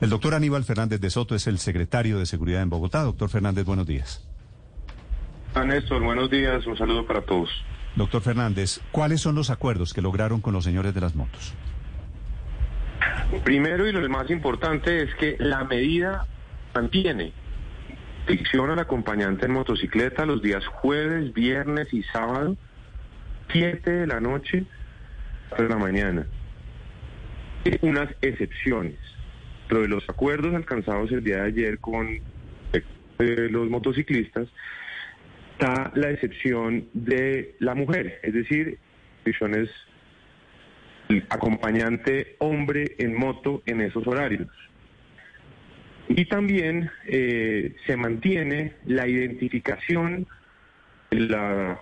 El doctor Aníbal Fernández de Soto es el secretario de Seguridad en Bogotá. Doctor Fernández, buenos días. A Néstor, buenos días. Un saludo para todos. Doctor Fernández, ¿cuáles son los acuerdos que lograron con los señores de las motos? Primero y lo más importante es que la medida mantiene ficción al acompañante en motocicleta los días jueves, viernes y sábado, 7 de la noche hasta la mañana. Unas excepciones. Lo de los acuerdos alcanzados el día de ayer con eh, los motociclistas está la excepción de la mujer, es decir, excepciones acompañante hombre en moto en esos horarios. Y también eh, se mantiene la identificación de la,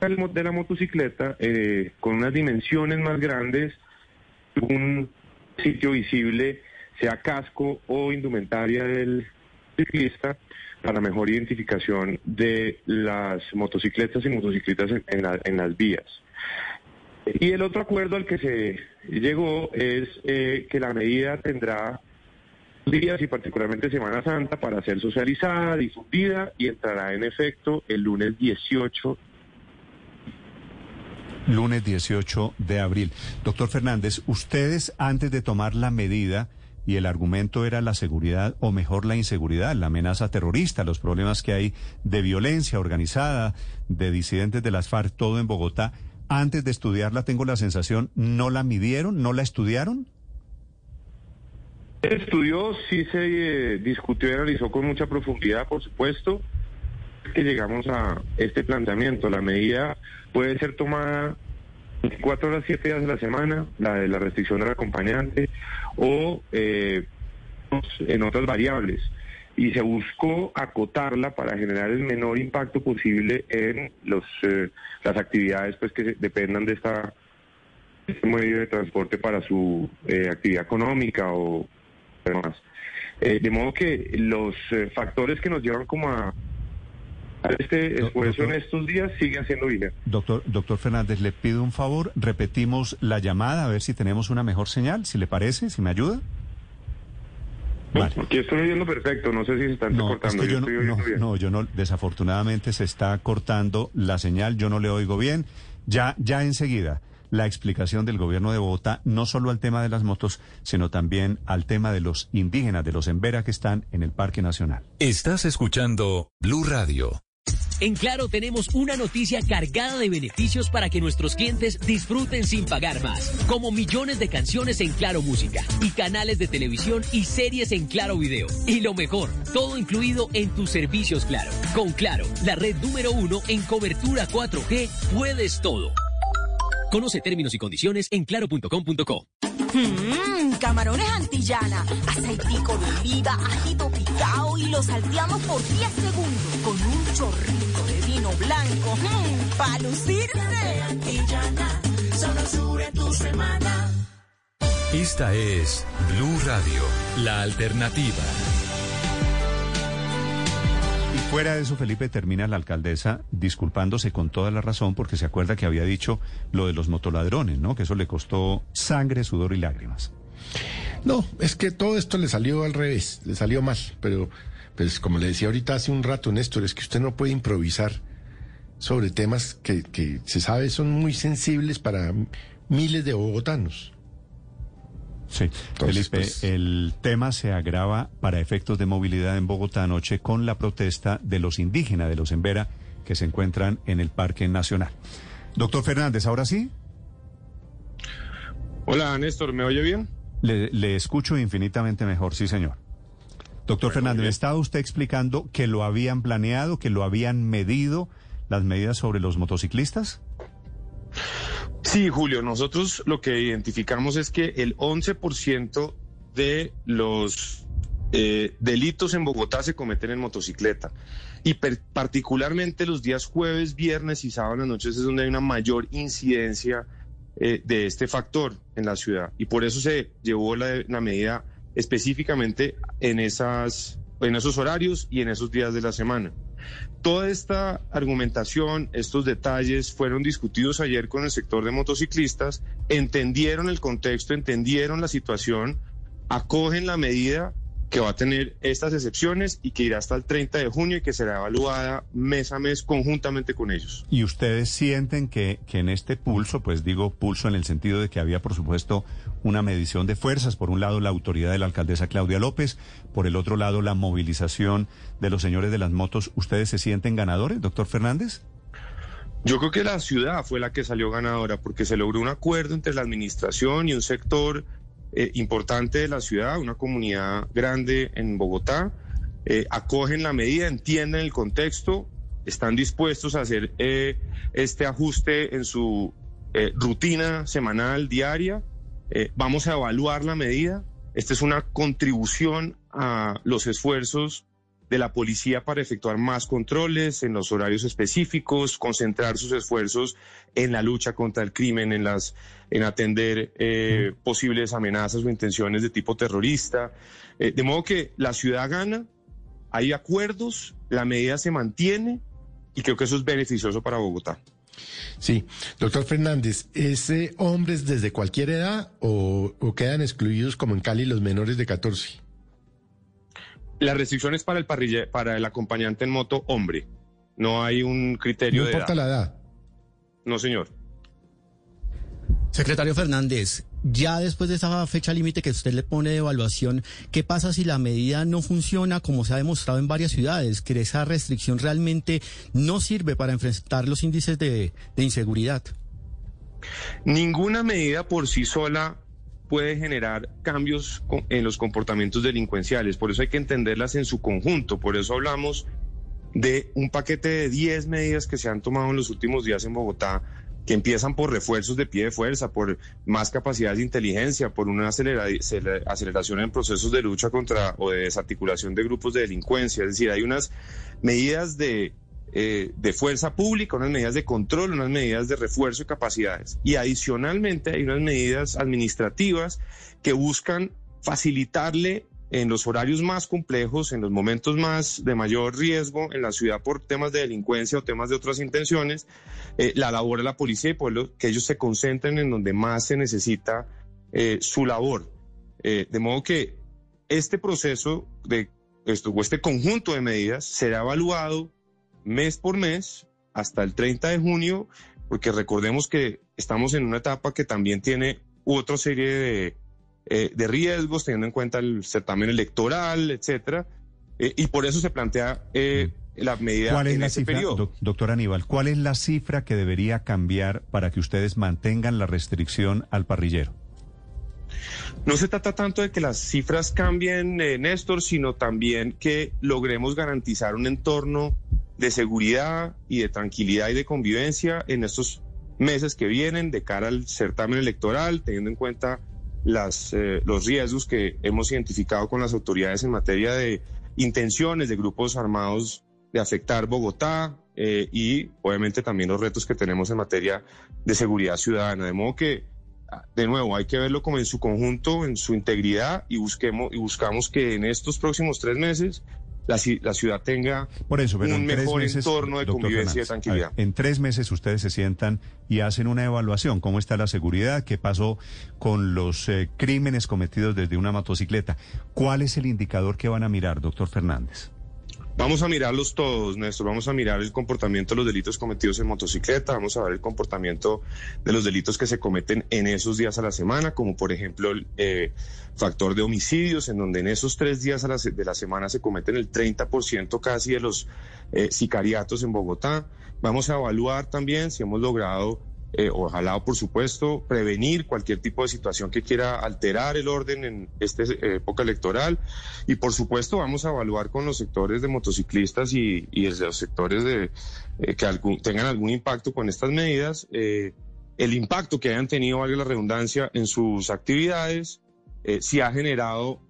de la motocicleta eh, con unas dimensiones más grandes, un sitio visible, sea casco o indumentaria del ciclista, para mejor identificación de las motocicletas y motocicletas en, las vías. Y el otro acuerdo al que se llegó es eh, que la medida tendrá días y particularmente Semana Santa para ser socializada, difundida y entrará en efecto el lunes 18. Lunes 18 de abril. Doctor Fernández, ustedes antes de tomar la medida y el argumento era la seguridad o mejor la inseguridad, la amenaza terrorista, los problemas que hay de violencia organizada, de disidentes de las FARC, todo en Bogotá. Antes de estudiarla tengo la sensación, ¿no la midieron? ¿No la estudiaron? estudió, sí se eh, discutió y analizó con mucha profundidad, por supuesto, que llegamos a este planteamiento. La medida puede ser tomada cuatro horas, siete días de la semana, la de la restricción del acompañante, o eh, en otras variables. Y se buscó acotarla para generar el menor impacto posible en los eh, las actividades pues que dependan de esta este medio de transporte para su actividad económica o demás. Eh, de modo que los eh, factores que nos llevan como a, este esfuerzo en estos días siguen siendo vigentes. Doctor, doctor Fernández, le pido un favor, repetimos la llamada a ver si tenemos una mejor señal, si le parece, si me ayuda. Vale. Aquí estoy oyendo perfecto, no sé si se están cortando. yo, no, no, yo no, desafortunadamente se está cortando la señal, yo no le oigo bien. Ya, ya enseguida la explicación del gobierno de Bogotá, no solo al tema de las motos, sino también al tema de los indígenas, de los embera que están en el Parque Nacional. Estás escuchando Blue Radio. En Claro tenemos una noticia cargada de beneficios para que nuestros clientes disfruten sin pagar más, como millones de canciones en Claro Música y canales de televisión y series en Claro Video. Y lo mejor, todo incluido en tus servicios Claro. Con Claro, la red número uno en cobertura 4G, puedes todo. Conoce términos y condiciones en claro.com.co. Mmm, camarones antillana, aceitico de oliva, ajito picado y lo salteamos por 10 segundos con un chorrito vino blanco. Mmm, para lucirse. Solo sube tu semana. Esta es Blue Radio, la alternativa. Fuera de eso, Felipe, termina la alcaldesa disculpándose con toda la razón porque se acuerda que había dicho lo de los motoladrones, ¿no? Que eso le costó sangre, sudor y lágrimas. No, es que todo esto le salió al revés, le salió mal, pero pues como le decía ahorita hace un rato, Néstor, es que usted no puede improvisar sobre temas que, que se sabe son muy sensibles para miles de bogotanos. Sí, Felipe, pues, el tema se agrava para efectos de movilidad en Bogotá anoche con la protesta de los indígenas de los Embera que se encuentran en el Parque Nacional. Doctor Fernández, ¿ahora sí? Hola, Néstor, ¿me oye bien? Le, escucho infinitamente mejor, sí, señor. Doctor Fernández, ¿estaba usted explicando que lo habían planeado, que lo habían medido las medidas sobre los motociclistas? Sí, Julio, nosotros lo que identificamos es que el 11% de los eh, delitos en Bogotá se cometen en motocicleta y particularmente los días jueves, viernes y sábado noches es donde hay una mayor incidencia eh, de este factor en la ciudad y por eso se llevó la, la medida específicamente en, esas, en esos horarios y en esos días de la semana. Toda esta argumentación, estos detalles fueron discutidos ayer con el sector de motociclistas, entendieron el contexto, entendieron la situación acogen la medida que va a tener estas excepciones y que irá hasta el 30 de junio y que será evaluada mes a mes conjuntamente con ellos. ¿Y ustedes sienten que, que en este pulso, pues digo pulso en el sentido de que había, por supuesto, una medición de fuerzas, por un lado la autoridad de la alcaldesa Claudia López, por el otro lado la movilización de los señores de las motos, ¿ustedes se sienten ganadores, doctor Fernández? Yo creo que la ciudad fue la que salió ganadora porque se logró un acuerdo entre la administración y un sector eh, importante de la ciudad, una comunidad grande en Bogotá, eh, acogen la medida, entienden el contexto, están dispuestos a hacer eh, este ajuste en su rutina semanal, diaria. vamos a evaluar la medida. Esta es una contribución a los esfuerzos de la policía para efectuar más controles en los horarios específicos, concentrar sus esfuerzos en la lucha contra el crimen, en las, en atender eh, posibles amenazas o intenciones de tipo terrorista. Eh, de modo que la ciudad gana, hay acuerdos, la medida se mantiene y creo que eso es beneficioso para Bogotá. Sí, doctor Fernández, ¿es hombres desde cualquier edad o, o quedan excluidos como en Cali los menores de 14? La restricción es para el parrille, para el acompañante en moto hombre. No hay un criterio no de importa la edad. No, señor. Secretario Fernández, ya después de esa fecha límite que usted le pone de evaluación, ¿qué pasa si la medida no funciona como se ha demostrado en varias ciudades? Que esa restricción realmente no sirve para enfrentar los índices de, de inseguridad. Ninguna medida por sí sola puede generar cambios en los comportamientos delincuenciales. Por eso hay que entenderlas en su conjunto. Por eso hablamos de un paquete de 10 medidas que se han tomado en los últimos días en Bogotá, que empiezan por refuerzos de pie de fuerza, por más capacidad de inteligencia, por una aceleración en procesos de lucha contra o de desarticulación de grupos de delincuencia. Es decir, hay unas medidas de eh, de fuerza pública, unas medidas de control, unas medidas de refuerzo y capacidades. Y adicionalmente hay unas medidas administrativas que buscan facilitarle en los horarios más complejos, en los momentos más de mayor riesgo en la ciudad por temas de delincuencia o temas de otras intenciones, eh, la labor de la policía y pueblo, que ellos se concentren en donde más se necesita eh, su labor. de modo que este proceso de esto o este conjunto de medidas será evaluado mes por mes hasta el 30 de junio, porque recordemos que estamos en una etapa que también tiene otra serie de, eh, de riesgos, teniendo en cuenta el certamen electoral, etcétera, eh, y por eso se plantea eh, la medida ¿Cuál es en la ese cifra, periodo. doctor Aníbal, cuál es la cifra que debería cambiar para que ustedes mantengan la restricción al parrillero? No se trata tanto de que las cifras cambien, Néstor, sino también que logremos garantizar un entorno de seguridad y de tranquilidad y de convivencia en estos meses que vienen de cara al certamen electoral, teniendo en cuenta las, eh, los riesgos que hemos identificado con las autoridades en materia de intenciones de grupos armados de afectar Bogotá eh, y obviamente también los retos que tenemos en materia de seguridad ciudadana. De modo que, de nuevo, hay que verlo como en su conjunto, en su integridad y, busquemos, y buscamos que en estos próximos tres meses la, ciudad tenga Por eso, un mejor meses, entorno de convivencia y tranquilidad. en tres meses ustedes se sientan y hacen una evaluación. ¿Cómo está la seguridad? ¿Qué pasó con los eh, crímenes cometidos desde una motocicleta? ¿Cuál es el indicador que van a mirar, doctor Fernández? Vamos a mirarlos todos, Néstor. Vamos a mirar el comportamiento de los delitos cometidos en motocicleta. Vamos a ver el comportamiento de los delitos que se cometen en esos días a la semana, como por ejemplo el eh, factor de homicidios, en donde en esos tres días de la semana se cometen el 30% casi de los eh, sicariatos en Bogotá. Vamos a evaluar también si hemos logrado eh, ojalá, por supuesto, prevenir cualquier tipo de situación que quiera alterar el orden en esta eh, época electoral. Y, por supuesto, vamos a evaluar con los sectores de motociclistas y, y los sectores de, eh, que tengan algún impacto con estas medidas, el impacto que hayan tenido, valga la redundancia, en sus actividades, si ha generado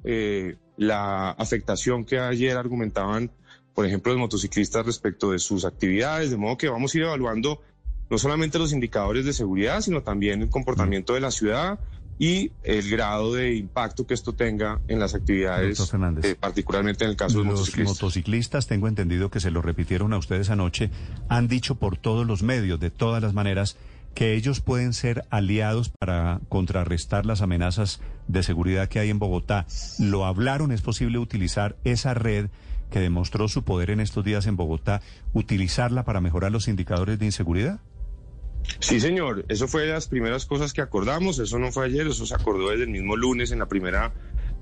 la afectación que ayer argumentaban, por ejemplo, los motociclistas respecto de sus actividades, de modo que vamos a ir evaluando no solamente los indicadores de seguridad, sino también el comportamiento de la ciudad y el grado de impacto que esto tenga en las actividades, eh, particularmente en el caso de los motociclistas. Los motociclistas, tengo entendido que se lo repitieron a ustedes anoche, han dicho por todos los medios, de todas las maneras, que ellos pueden ser aliados para contrarrestar las amenazas de seguridad que hay en Bogotá. ¿Lo hablaron? ¿Es posible utilizar esa red que demostró su poder en estos días en Bogotá, utilizarla para mejorar los indicadores de inseguridad? Sí, señor. Eso fue de las primeras cosas que acordamos. Eso no fue ayer, eso se acordó desde el mismo lunes en la primera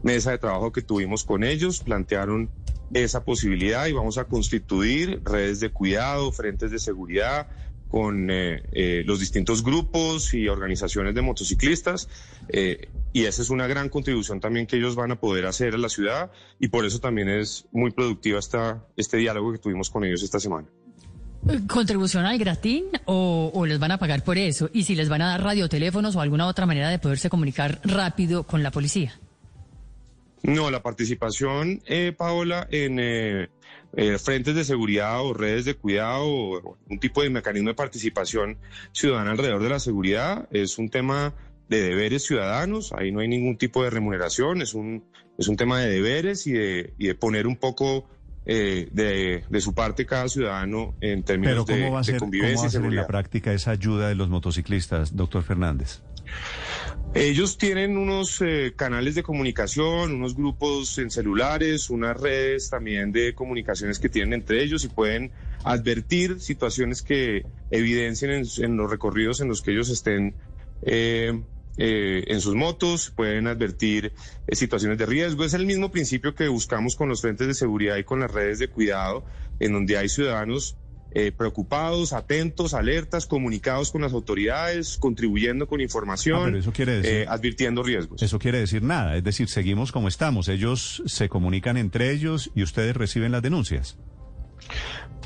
mesa de trabajo que tuvimos con ellos. Plantearon esa posibilidad y vamos a constituir redes de cuidado, frentes de seguridad con eh, eh, los distintos grupos y organizaciones de motociclistas. Eh, y esa es una gran contribución también que ellos van a poder hacer a la ciudad y por eso también es muy productiva este diálogo que tuvimos con ellos esta semana. ¿Contribución al gratín o, les van a pagar por eso? Y si les van a dar radioteléfonos o alguna otra manera de poderse comunicar rápido con la policía. No, la participación, eh, Paola, en eh, eh, frentes de seguridad o redes de cuidado o un tipo de mecanismo de participación ciudadana alrededor de la seguridad es un tema de deberes ciudadanos. Ahí no hay ningún tipo de remuneración, es un, es un tema de deberes y de, y de poner un poco eh, de, de, su parte cada ciudadano en términos Pero ¿cómo va a ser, de convivencia ¿cómo va a ser en la práctica esa ayuda de los motociclistas, doctor Fernández? Ellos tienen unos eh, canales de comunicación, unos grupos en celulares, unas redes también de comunicaciones que tienen entre ellos y pueden advertir situaciones que evidencien en, en los recorridos en los que ellos estén eh, eh, en sus motos, pueden advertir eh, situaciones de riesgo. Es el mismo principio que buscamos con los frentes de seguridad y con las redes de cuidado, en donde hay ciudadanos eh, preocupados, atentos, alertas, comunicados con las autoridades, contribuyendo con información, Ah, pero eso quiere decir- eh, advirtiendo riesgos. Eso quiere decir nada, es decir, seguimos como estamos. Ellos se comunican entre ellos y ustedes reciben las denuncias.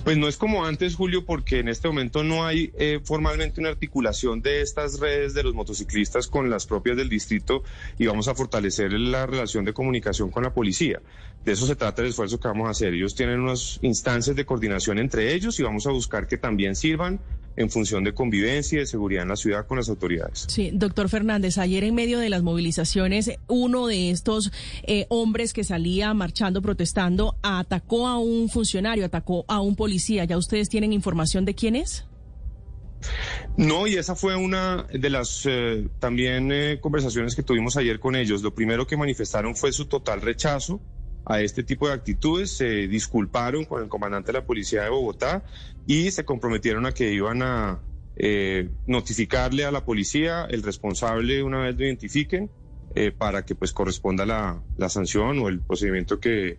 Pues no es como antes, Julio, porque en este momento no hay eh, formalmente una articulación de estas redes de los motociclistas con las propias del distrito y vamos a fortalecer la relación de comunicación con la policía. De eso se trata el esfuerzo que vamos a hacer. Ellos tienen unas instancias de coordinación entre ellos y vamos a buscar que también sirvan en función de convivencia y de seguridad en la ciudad con las autoridades. Sí, doctor Fernández, ayer en medio de las movilizaciones, uno de estos eh, hombres que salía marchando, protestando, atacó a un funcionario, atacó a un policía. ¿Ya ustedes tienen información de quién es? No, y esa fue una de las eh, también eh, conversaciones que tuvimos ayer con ellos. Lo primero que manifestaron fue su total rechazo a este tipo de actitudes, se disculparon con el comandante de la policía de Bogotá y se comprometieron a que iban a eh, notificarle a la policía el responsable una vez lo identifiquen eh, para que pues corresponda la, la sanción o el procedimiento que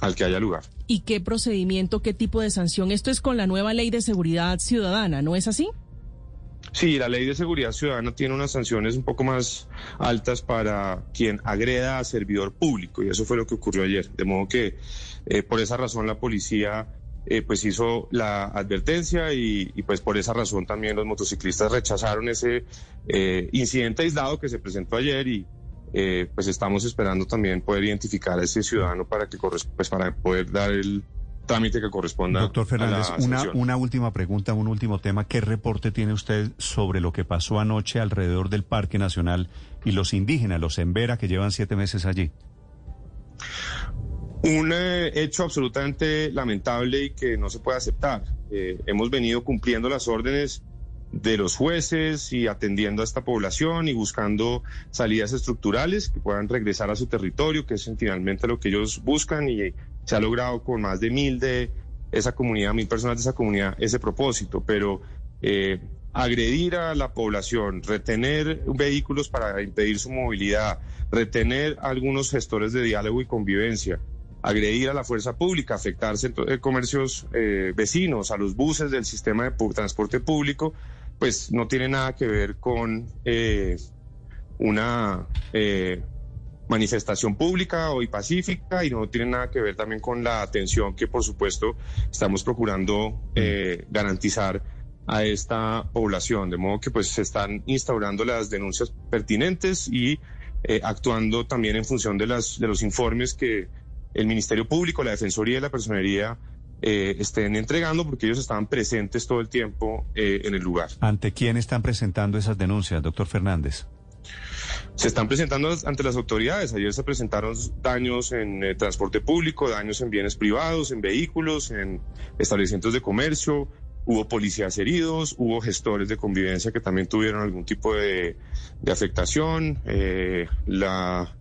al que haya lugar. ¿Y qué procedimiento, qué tipo de sanción? Esto es con la nueva ley de seguridad ciudadana, ¿no es así? Sí, la ley de seguridad ciudadana tiene unas sanciones un poco más altas para quien agreda a servidor público y eso fue lo que ocurrió ayer. De modo que eh, por esa razón la policía eh, pues hizo la advertencia y, pues por esa razón también los motociclistas rechazaron ese eh, incidente aislado que se presentó ayer y eh, pues estamos esperando también poder identificar a ese ciudadano para que pues para poder dar el trámite que corresponda. Doctor Fernández, a la una, una última pregunta, un último tema. ¿Qué reporte tiene usted sobre lo que pasó anoche alrededor del Parque Nacional y los indígenas, los Embera, que llevan siete meses allí? Un eh, hecho absolutamente lamentable y que no se puede aceptar. Eh, hemos venido cumpliendo las órdenes de los jueces y atendiendo a esta población y buscando salidas estructurales que puedan regresar a su territorio, que es finalmente lo que ellos buscan y se ha logrado con más de mil de esa comunidad, mil personas de esa comunidad, ese propósito. Pero eh, agredir a la población, retener vehículos para impedir su movilidad, retener algunos gestores de diálogo y convivencia, agredir a la fuerza pública, afectar centros, eh, comercios eh, vecinos, a los buses del sistema de transporte público, pues no tiene nada que ver con una manifestación pública hoy pacífica y no tiene nada que ver también con la atención que por supuesto estamos procurando eh, garantizar a esta población, de modo que pues se están instaurando las denuncias pertinentes y eh, actuando también en función de, las, de los informes que el Ministerio Público, la Defensoría y la Personería eh, estén entregando, porque ellos estaban presentes todo el tiempo eh, en el lugar. ¿Ante quién están presentando esas denuncias, doctor Fernández? Se están presentando ante las autoridades. Ayer se presentaron daños en eh, transporte público, daños en bienes privados, en vehículos, en establecimientos de comercio, hubo policías heridos, hubo gestores de convivencia que también tuvieron algún tipo de, afectación, eh, la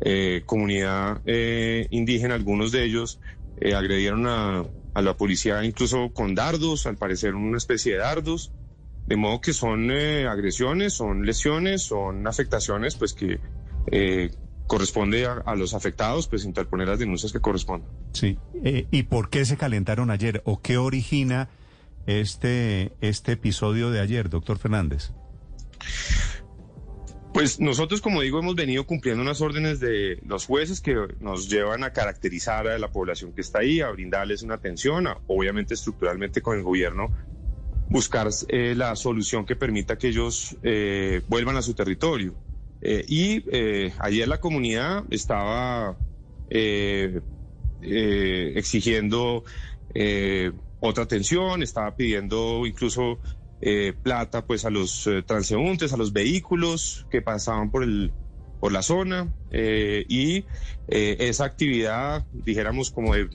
eh, comunidad eh, indígena, algunos de ellos eh, agredieron a, a, la policía incluso con dardos, al parecer una especie de dardos, de modo que son agresiones, son lesiones, son afectaciones, pues que corresponde a, a, los afectados, pues interponer las denuncias que correspondan. Sí, ¿y por qué se calentaron ayer o qué origina este, este episodio de ayer, doctor Fernández? Pues nosotros, como digo, hemos venido cumpliendo unas órdenes de los jueces que nos llevan a caracterizar a la población que está ahí, a brindarles una atención, a, obviamente estructuralmente con el gobierno, buscar eh, la solución que permita que ellos eh, vuelvan a su territorio. Eh, y ayer la comunidad estaba exigiendo otra atención, estaba pidiendo incluso plata pues a los transeúntes, a los vehículos que pasaban por el por la zona y esa actividad, dijéramos como de,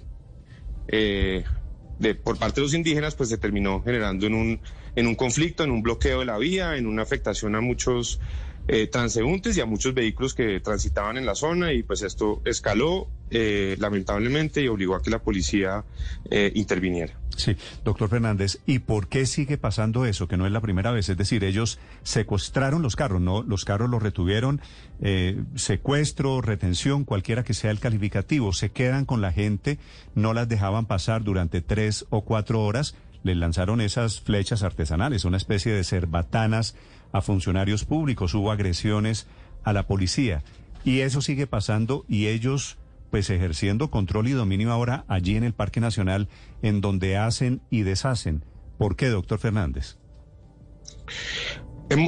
de por parte de los indígenas, pues se terminó generando en un en un conflicto, en un bloqueo de la vía, en una afectación a muchos eh, transeúntes y a muchos vehículos que transitaban en la zona y pues esto escaló eh, lamentablemente y obligó a que la policía eh, interviniera. Sí, doctor Fernández, ¿y por qué sigue pasando eso? Que no es la primera vez, es decir, ellos secuestraron los carros, ¿no? Los carros los retuvieron, eh, secuestro, retención, cualquiera que sea el calificativo, se quedan con la gente, no las dejaban pasar durante tres o cuatro horas, les lanzaron esas flechas artesanales, una especie de cerbatanas a funcionarios públicos, hubo agresiones a la policía. Y eso sigue pasando y ellos pues ejerciendo control y dominio ahora allí en el Parque Nacional, en donde hacen y deshacen. ¿Por qué, doctor Fernández?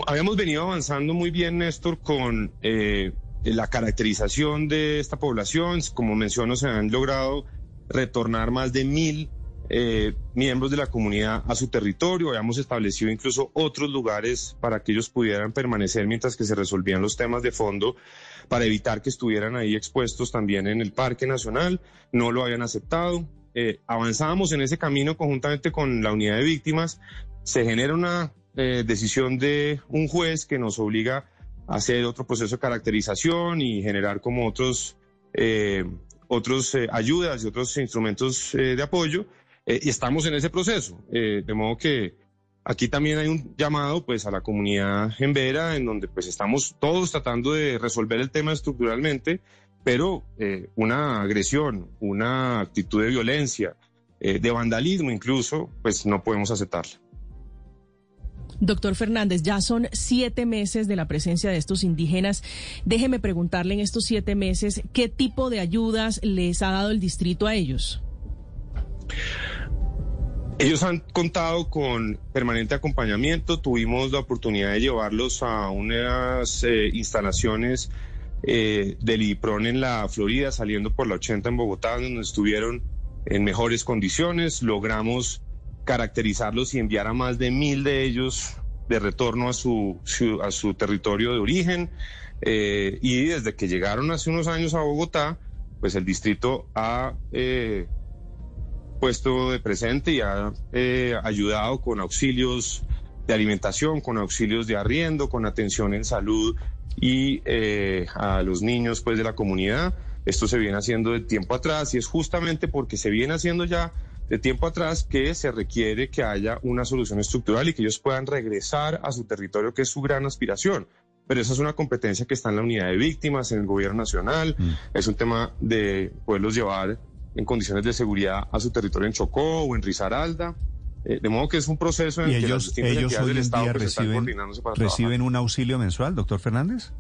Habíamos venido avanzando muy bien, Néstor, con eh, la caracterización de esta población. Como menciono, se han logrado retornar más de mil eh, miembros de la comunidad a su territorio. Habíamos establecido incluso otros lugares para que ellos pudieran permanecer mientras que se resolvían los temas de fondo para evitar que estuvieran ahí expuestos también en el Parque Nacional. No lo habían aceptado. Eh, avanzábamos en ese camino conjuntamente con la unidad de víctimas. Se genera una eh, decisión de un juez que nos obliga a hacer otro proceso de caracterización y generar como otros, eh, otros eh, ayudas y otros instrumentos eh, de apoyo. Eh, y estamos en ese proceso, eh, de modo que aquí también hay un llamado pues a la comunidad en Vera, en donde pues estamos todos tratando de resolver el tema estructuralmente, pero eh, una agresión, una actitud de violencia, de vandalismo incluso, pues no podemos aceptarla. Doctor Fernández, ya son siete meses de la presencia de estos indígenas. Déjeme preguntarle en estos siete meses, ¿qué tipo de ayudas les ha dado el distrito a ellos? Ellos han contado con permanente acompañamiento. Tuvimos la oportunidad de llevarlos a unas eh, instalaciones eh, del IPRON en la Florida, saliendo por la 80 en Bogotá, donde estuvieron en mejores condiciones. Logramos caracterizarlos y enviar a más de mil de ellos de retorno a su, su a su territorio de origen. Eh, y desde que llegaron hace unos años a Bogotá, pues el distrito ha eh, puesto de presente y ha eh, ayudado con auxilios de alimentación, con auxilios de arriendo, con atención en salud y eh, a los niños pues de la comunidad. Esto se viene haciendo de tiempo atrás y es justamente porque se viene haciendo ya de tiempo atrás que se requiere que haya una solución estructural y que ellos puedan regresar a su territorio, que es su gran aspiración. Pero esa es una competencia que está en la unidad de víctimas, en el gobierno nacional. Mm. Es un tema de poderlos llevar en condiciones de seguridad a su territorio en Chocó o en Risaralda. Eh, de modo que es un proceso en ¿Y que ellos, las ellos hoy del Estado pues, reciben, coordinándose para reciben un auxilio mensual, doctor Fernández?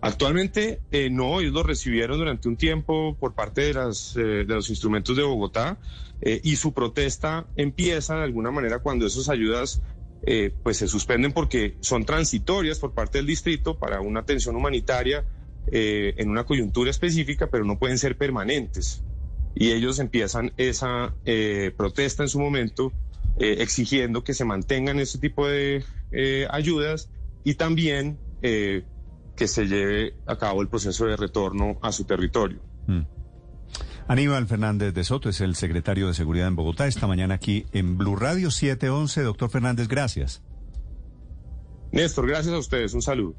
Actualmente eh, no, ellos lo recibieron durante un tiempo por parte de, las, eh, de los instrumentos de Bogotá eh, y su protesta empieza de alguna manera cuando esas ayudas eh, pues se suspenden porque son transitorias por parte del distrito para una atención humanitaria eh, en una coyuntura específica, pero no pueden ser permanentes. Y ellos empiezan esa eh, protesta en su momento eh, exigiendo que se mantengan ese tipo de eh, ayudas y también que se lleve a cabo el proceso de retorno a su territorio. Mm. Aníbal Fernández de Soto es el secretario de Seguridad en Bogotá. Esta mañana aquí en Blue Radio 711. Doctor Fernández, gracias. Néstor, gracias a ustedes. Un saludo.